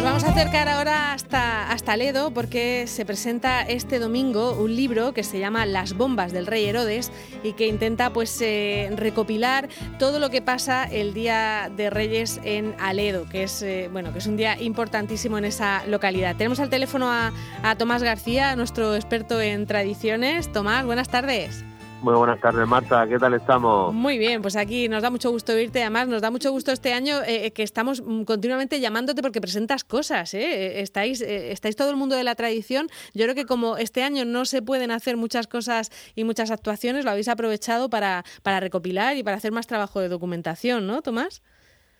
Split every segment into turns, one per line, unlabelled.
Nos vamos a acercar ahora hasta, hasta Ledo porque se presenta este domingo un libro que se llama Las bombas del rey Herodes y que intenta pues eh, recopilar todo lo que pasa el día de Reyes en Aledo, que es eh, bueno que es un día importantísimo en esa localidad. Tenemos al teléfono a, a Tomás García, nuestro experto en tradiciones. Tomás, buenas tardes.
Muy buenas tardes, Marta. ¿Qué tal estamos?
Muy bien, pues aquí nos da mucho gusto oírte. Además, nos da mucho gusto este año eh, que estamos mm, continuamente llamándote porque presentas cosas. ¿eh? eh estáis, eh, estáis todo el mundo de la tradición. Yo creo que como este año no se pueden hacer muchas cosas y muchas actuaciones, lo habéis aprovechado para, para recopilar y para hacer más trabajo de documentación, ¿no, Tomás?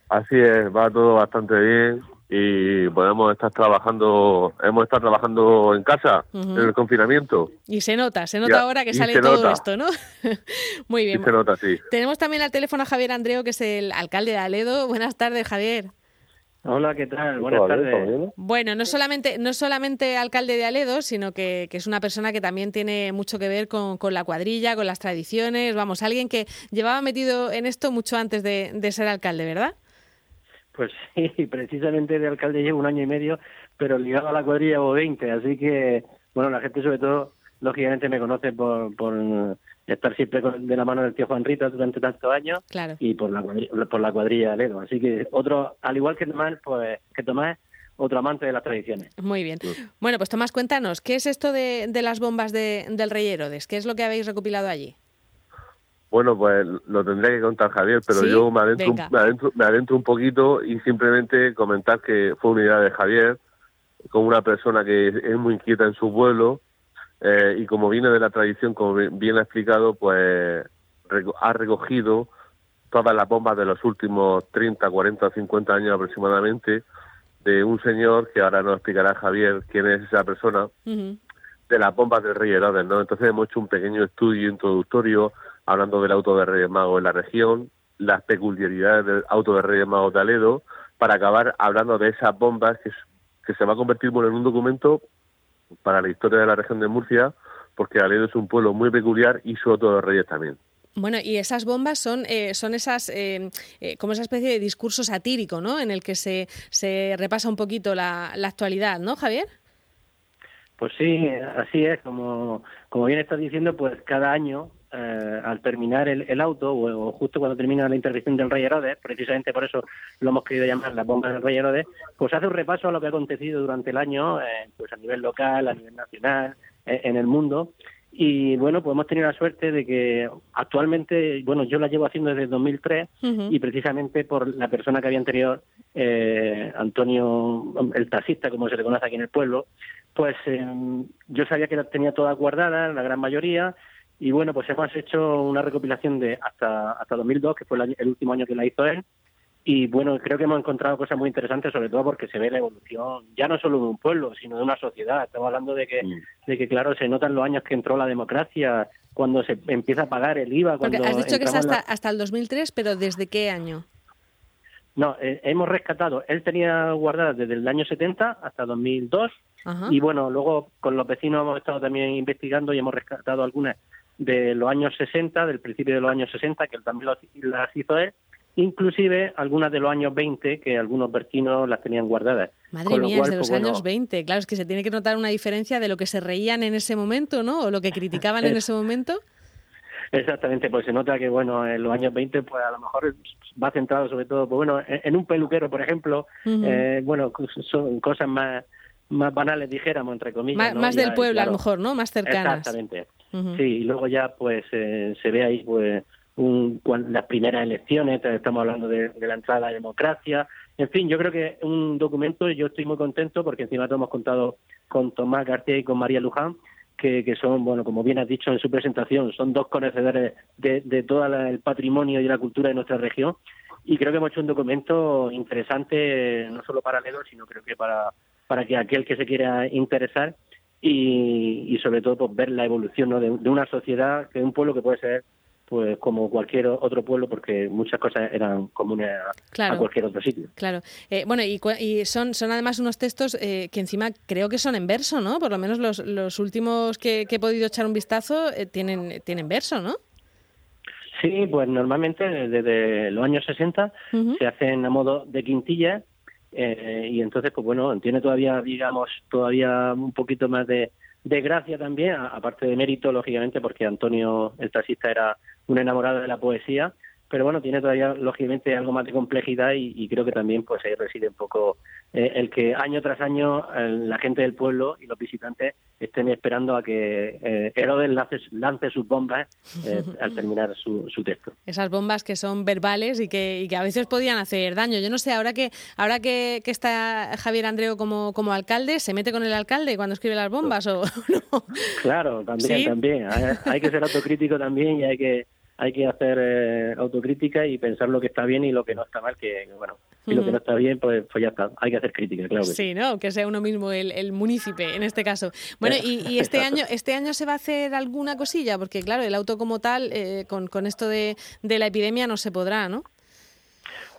Así es, va todo bastante bien y podemos estar trabajando, hemos estado trabajando en casa, en el confinamiento.
Y se nota, se nota ahora que sale todo esto, ¿no? Muy bien.
se nota, sí.
Tenemos también al teléfono a Javier Andreo, que es el alcalde de Aledo. Buenas tardes, Javier.
Hola, ¿qué tal? Buenas tardes.
Bueno, no solamente, no solamente alcalde de Aledo, sino que, que, es una persona que también tiene mucho que ver con, con, la cuadrilla, con las tradiciones, vamos, alguien que llevaba metido en esto mucho antes de, de ser alcalde, ¿verdad?
Pues sí, precisamente de alcalde llevo un año y medio, pero ligado a la cuadrilla llevo 20, así que, bueno, la gente sobre todo, lógicamente me conoce por, por estar siempre de la mano del tío Juan Rita durante tantos años y por la, por la cuadrilla de Ledo. Así que otro, al igual que Tomás, pues que Tomás otro amante de las tradiciones.
Muy bien. Bueno, pues Tomás, cuéntanos, ¿qué es esto de, de las bombas de, del Rey Herodes? ¿Qué es lo que habéis recopilado allí?
Bueno, pues lo tendría que contar Javier, pero yo me adentro, me adentro, me, adentro, un poquito y simplemente comentar que fue una idea de Javier, como una persona que es muy inquieta en su pueblo eh, y como viene de la tradición, como bien ha explicado, pues ha recogido todas las bombas de los últimos 30, 40, 50 años aproximadamente de un señor que ahora nos explicará Javier quién es esa persona, de las bombas del Rey Herodes, ¿no? Entonces hemos hecho un pequeño estudio introductorio hablando del auto de Reyes Magos en la región, las peculiaridades del auto de Reyes Magos de Aledo, para acabar hablando de esas bombas que, que se va a convertir en un documento para la historia de la región de Murcia, porque Aledo es un pueblo muy peculiar y su auto de Reyes también.
Bueno, y esas bombas son, eh, son esas, eh, eh, como esa especie de discurso satírico, ¿no? En el que se, se repasa un poquito la, la actualidad, ¿no, Javier?
Pues sí, así es. Como, como bien estás diciendo, pues cada año eh, al terminar el, auto, o, justo cuando termina la intervención del Rey Herodes, precisamente por eso lo hemos querido llamar la bomba del Rey Herodes, pues hace un repaso a lo que ha acontecido durante el año, eh, pues a nivel local, a nivel nacional, eh, en el mundo. Y bueno, pues hemos tenido la suerte de que actualmente, bueno, yo la llevo haciendo desde 2003 y precisamente por la persona que había anterior, Antonio, el taxista, como se le conoce aquí en el pueblo, pues yo sabía que la tenía toda guardada, la gran mayoría, y bueno, pues hemos hecho una recopilación de hasta, hasta 2002, que fue el, último año que la hizo él. Y bueno, creo que hemos encontrado cosas muy interesantes, sobre todo porque se ve la evolución, ya no solo de un pueblo, sino de una sociedad. Estamos hablando de que, mm. de que claro, se notan los años que entró la democracia, cuando se empieza a pagar el IVA. Cuando
has dicho que es hasta, hasta el 2003, pero ¿desde qué año?
No, eh, hemos rescatado, él tenía guardadas desde el año 70 hasta 2002 y bueno, luego con los vecinos hemos estado también investigando y hemos rescatado algunas de los años 60, del principio de los años 60, que también las hizo él, inclusive algunas de los años 20, que algunos vecinos las tenían guardadas.
Madre mía, es de los pues, años 20. Claro, es que se tiene que notar una diferencia de lo que se reían en ese momento, ¿no? O lo que criticaban en ese momento.
Exactamente, pues se nota que, bueno, en los años 20, pues a lo mejor va centrado sobre todo, pues bueno, en, un peluquero, por ejemplo, eh, bueno, son cosas más más banales, dijéramos, entre comillas.
Más, del pueblo, a lo mejor, ¿no? Más cercanas.
Exactamente. Sí, y luego ya pues eh, se ve ahí pues un, las primeras elecciones, estamos hablando de, la entrada a la democracia. En fin, yo creo que un documento, yo estoy muy contento porque encima todos hemos contado con Tomás García y con María Luján, que, que, son, bueno, como bien has dicho en su presentación, son dos conocedores de, de todo el patrimonio y la cultura de nuestra región. Y creo que hemos hecho un documento interesante, no solo para Ledo, sino creo que para, para que aquel que se quiera interesar y, sobre todo pues, ver la evolución ¿no? de, una sociedad, que un pueblo que puede ser pues como cualquier otro pueblo porque muchas cosas eran comunes a, cualquier otro sitio.
Claro. Eh, bueno, y, y, son, son además unos textos eh, que encima creo que son en verso, ¿no? Por lo menos los, los últimos que, he podido echar un vistazo eh, tienen, tienen verso, ¿no?
Sí, pues normalmente desde los años 60 se hacen a modo de quintilla eh, y entonces, pues bueno, tiene todavía, digamos, todavía un poquito más de, de gracia también, aparte de mérito, lógicamente, porque Antonio, el taxista, era un enamorado de la poesía, pero bueno, tiene todavía, lógicamente, algo más de complejidad y, creo que también pues ahí reside un poco eh, el que año tras año la gente del pueblo y los visitantes estén esperando a que eh, Herodes lance, sus bombas eh, al terminar su, texto.
Esas bombas que son verbales y que, a veces podían hacer daño. Yo no sé, ahora que ahora que, está Javier Andreo como, como alcalde, ¿se mete con el alcalde cuando escribe las bombas o no?
Claro, también, también. hay que ser autocrítico también y hay que hay que hacer eh, autocrítica y pensar lo que está bien y lo que no está mal, que bueno, y lo que no está bien, pues, pues ya está, hay que hacer crítica, claro que
sí. ¿no? Que sea uno mismo el, el munícipe en este caso. Bueno, y, este año este año se va a hacer alguna cosilla, porque claro, el auto como tal, eh, con, con esto de, de la epidemia no se podrá, ¿no?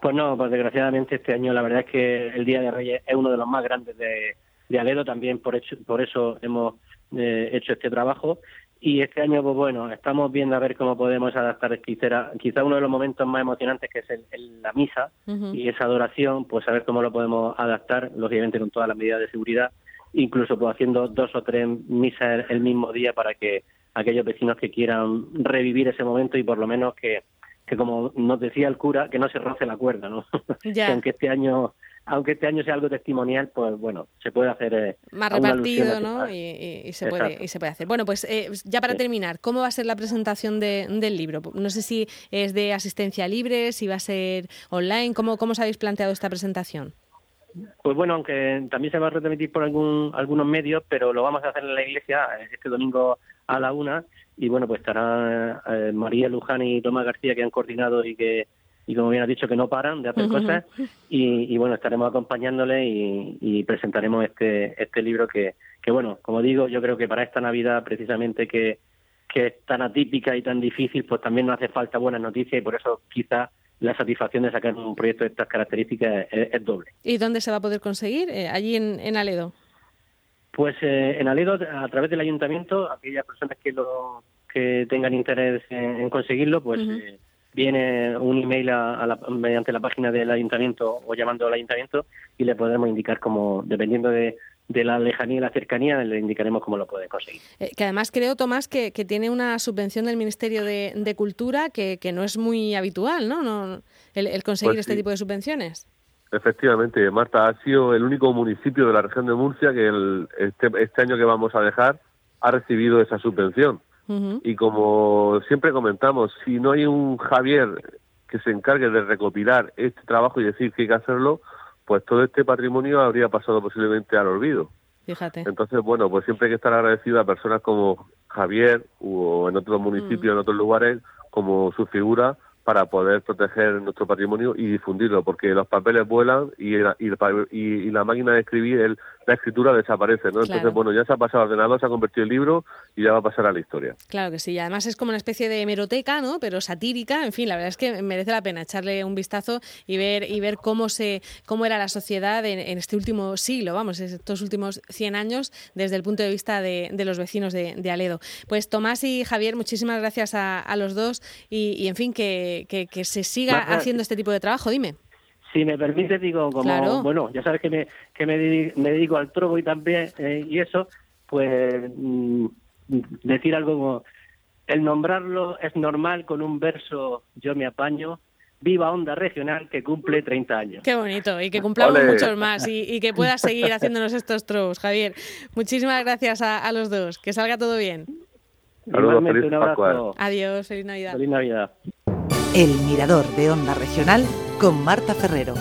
Pues no, pues desgraciadamente este año la verdad es que el Día de Reyes es uno de los más grandes de, de Aledo, también por, hecho, por eso hemos eh, hecho este trabajo y este año, pues bueno, estamos viendo a ver cómo podemos adaptar. Quizá, quizá uno de los momentos más emocionantes que es el, la misa y esa adoración, pues a ver cómo lo podemos adaptar, lógicamente con todas las medidas de seguridad, incluso pues haciendo dos o tres misas el, mismo día para que aquellos vecinos que quieran revivir ese momento y por lo menos que, que como nos decía el cura, que no se roce la cuerda, ¿no? que aunque este año aunque este año sea algo testimonial, pues bueno, se puede hacer eh,
más repartido, ¿no? Y, se puede, y se puede hacer. Bueno, pues eh, ya para terminar, ¿cómo va a ser la presentación del libro? No sé si es de asistencia libre, si va a ser online, ¿cómo, cómo os habéis planteado esta presentación?
Pues bueno, aunque también se va a retransmitir por algún, algunos medios, pero lo vamos a hacer en la iglesia eh, este domingo a la una y bueno, pues estará María Luján y Tomás García que han coordinado y que y como bien has dicho que no paran de hacer cosas y, bueno estaremos acompañándole y, presentaremos este este libro que, que bueno como digo yo creo que para esta navidad precisamente que que es tan atípica y tan difícil pues también nos hace falta buenas noticias y por eso quizá la satisfacción de sacar un proyecto de estas características es, doble.
¿Y dónde se va a poder conseguir? Eh, allí en, en, Aledo.
Pues eh, en Aledo, a través del ayuntamiento, aquellas personas que lo que tengan interés en, conseguirlo, pues eh, viene un email a, mediante la página del ayuntamiento o llamando al ayuntamiento y le podremos indicar cómo, dependiendo de, la lejanía y la cercanía, le indicaremos cómo lo puede conseguir.
Eh, que además creo, Tomás, que, tiene una subvención del Ministerio de, Cultura que, no es muy habitual, ¿no? no el, conseguir pues este tipo de subvenciones.
Efectivamente, Marta, ha sido el único municipio de la región de Murcia que este, este año que vamos a dejar ha recibido esa subvención. Y como siempre comentamos, si no hay un Javier que se encargue de recopilar este trabajo y decir que hay que hacerlo, pues todo este patrimonio habría pasado posiblemente al olvido.
Fíjate.
Entonces, bueno, pues siempre hay que estar agradecido a personas como Javier o en otros municipios, en otros lugares, como su figura, para poder proteger nuestro patrimonio y difundirlo, porque los papeles vuelan y, y, la máquina de escribir, la escritura desaparece, ¿no? Entonces, bueno, ya se ha pasado al ordenador, se ha convertido en libro y ya va a pasar a la historia.
Claro que sí, además es como una especie de hemeroteca, ¿no? Pero satírica, en fin, la verdad es que merece la pena echarle un vistazo y ver y ver cómo se cómo era la sociedad en, este último siglo, vamos, estos últimos 100 años desde el punto de vista de, los vecinos de, Aledo. Pues Tomás y Javier, muchísimas gracias a, los dos y, en fin, que, que, se siga haciendo este tipo de trabajo, dime.
Si me permite, digo, como, bueno, ya sabes que me, que me, dedico al trobo y también, eh, y eso, pues mm, decir algo como, el nombrarlo es normal con un verso, yo me apaño, viva Onda Regional que cumple 30 años.
Qué bonito, y que cumplamos muchos más y, y, que puedas seguir haciéndonos estos trobos, Javier. Muchísimas gracias a, los dos, que salga todo bien.
Saludos, feliz un abrazo.
Adiós, feliz Navidad.
Feliz Navidad.
El Mirador de Onda Regional con Marta Ferrero.